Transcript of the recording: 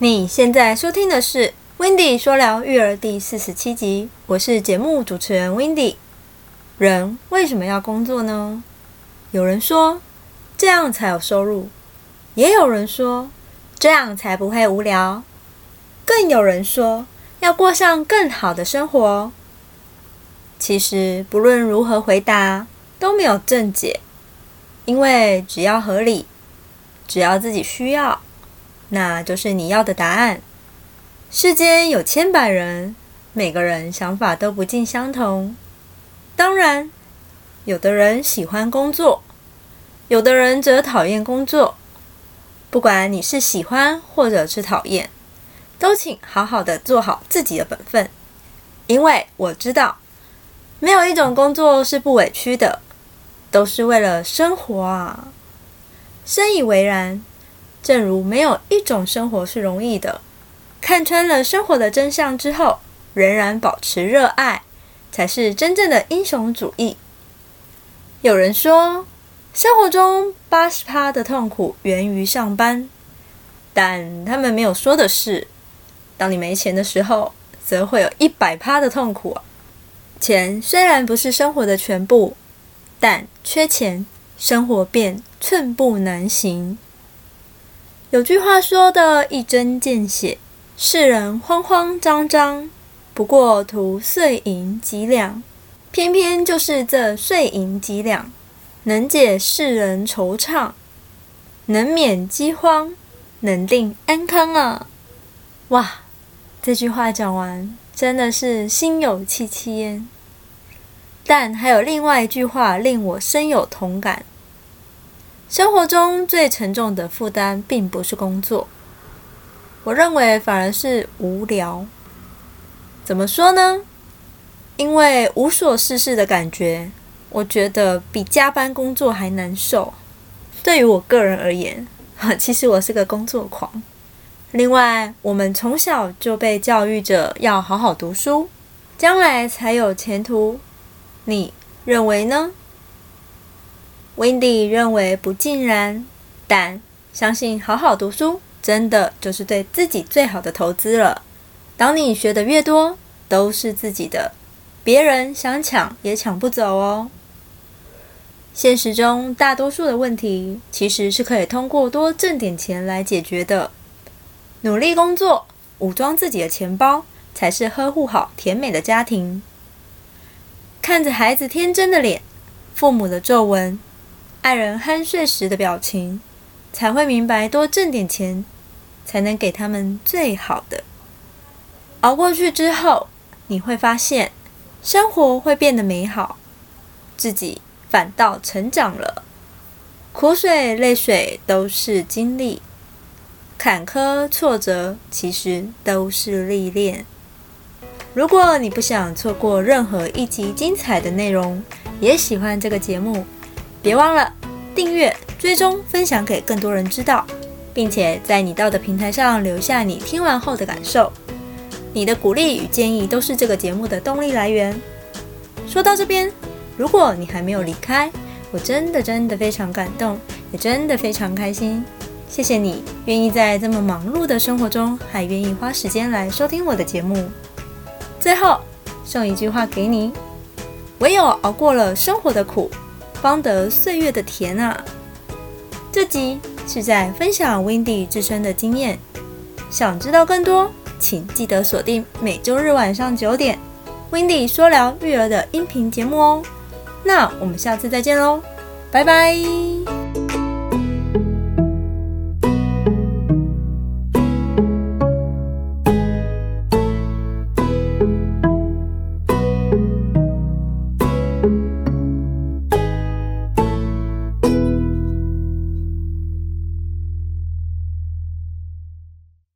你现在收听的是《Windy 说聊育儿》第四十七集，我是节目主持人 Windy。人为什么要工作呢？有人说这样才有收入，也有人说这样才不会无聊，更有人说要过上更好的生活。其实不论如何回答都没有正解，因为只要合理，只要自己需要。那就是你要的答案。世间有千百人，每个人想法都不尽相同。当然，有的人喜欢工作，有的人则讨厌工作。不管你是喜欢或者是讨厌，都请好好的做好自己的本分。因为我知道，没有一种工作是不委屈的，都是为了生活啊。深以为然。正如没有一种生活是容易的，看穿了生活的真相之后，仍然保持热爱，才是真正的英雄主义。有人说，生活中八十趴的痛苦源于上班，但他们没有说的是，当你没钱的时候，则会有一百趴的痛苦。钱虽然不是生活的全部，但缺钱，生活便寸步难行。有句话说的一针见血：世人慌慌张张，不过图碎银几两。偏偏就是这碎银几两，能解世人惆怅，能免饥荒，能定安康啊！哇，这句话讲完，真的是心有戚戚焉。但还有另外一句话令我深有同感。生活中最沉重的负担，并不是工作，我认为反而是无聊。怎么说呢？因为无所事事的感觉，我觉得比加班工作还难受。对于我个人而言，其实我是个工作狂。另外，我们从小就被教育着要好好读书，将来才有前途。你认为呢？Wendy 认为不尽然，但相信好好读书真的就是对自己最好的投资了。当你学的越多，都是自己的，别人想抢也抢不走哦。现实中大多数的问题其实是可以通过多挣点钱来解决的。努力工作，武装自己的钱包，才是呵护好甜美的家庭。看着孩子天真的脸，父母的皱纹。爱人酣睡时的表情，才会明白多挣点钱，才能给他们最好的。熬过去之后，你会发现生活会变得美好，自己反倒成长了。苦水泪水都是经历，坎坷挫折其实都是历练。如果你不想错过任何一集精彩的内容，也喜欢这个节目。别忘了订阅、追踪、分享给更多人知道，并且在你到的平台上留下你听完后的感受。你的鼓励与建议都是这个节目的动力来源。说到这边，如果你还没有离开，我真的真的非常感动，也真的非常开心。谢谢你愿意在这么忙碌的生活中，还愿意花时间来收听我的节目。最后送一句话给你：唯有熬过了生活的苦。方得岁月的甜啊！这集是在分享 Windy 自身的经验。想知道更多，请记得锁定每周日晚上九点 Windy 说聊育儿的音频节目哦。那我们下次再见喽，拜拜。